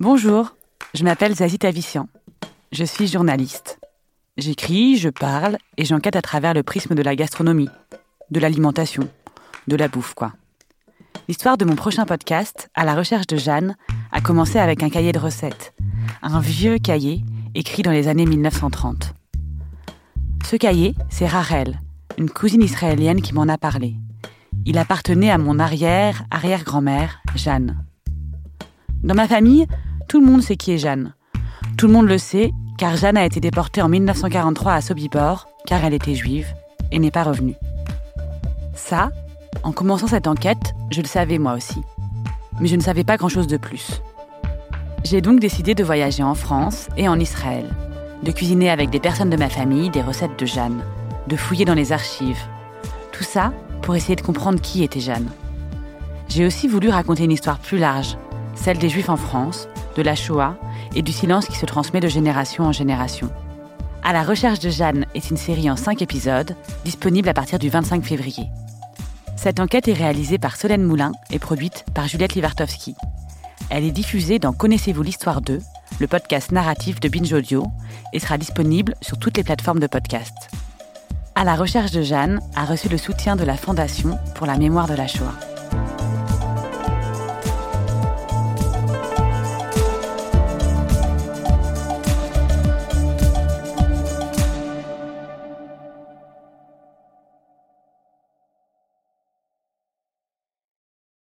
Bonjour, je m'appelle Zazie Tavissian. Je suis journaliste. J'écris, je parle et j'enquête à travers le prisme de la gastronomie, de l'alimentation, de la bouffe, quoi. L'histoire de mon prochain podcast, À la recherche de Jeanne, a commencé avec un cahier de recettes. Un vieux cahier écrit dans les années 1930. Ce cahier, c'est Rachel, une cousine israélienne qui m'en a parlé. Il appartenait à mon arrière-arrière-grand-mère, Jeanne. Dans ma famille, tout le monde sait qui est Jeanne. Tout le monde le sait, car Jeanne a été déportée en 1943 à Sobibor, car elle était juive, et n'est pas revenue. Ça, en commençant cette enquête, je le savais moi aussi. Mais je ne savais pas grand-chose de plus. J'ai donc décidé de voyager en France et en Israël, de cuisiner avec des personnes de ma famille des recettes de Jeanne, de fouiller dans les archives. Tout ça pour essayer de comprendre qui était Jeanne. J'ai aussi voulu raconter une histoire plus large, celle des Juifs en France, de la Shoah et du silence qui se transmet de génération en génération. À la recherche de Jeanne est une série en 5 épisodes, disponible à partir du 25 février. Cette enquête est réalisée par Solène Moulin et produite par Juliette Livartowski. Elle est diffusée dans Connaissez-vous l'histoire 2, le podcast narratif de Binge Audio, et sera disponible sur toutes les plateformes de podcast. À la recherche de Jeanne a reçu le soutien de la Fondation pour la mémoire de la Shoah.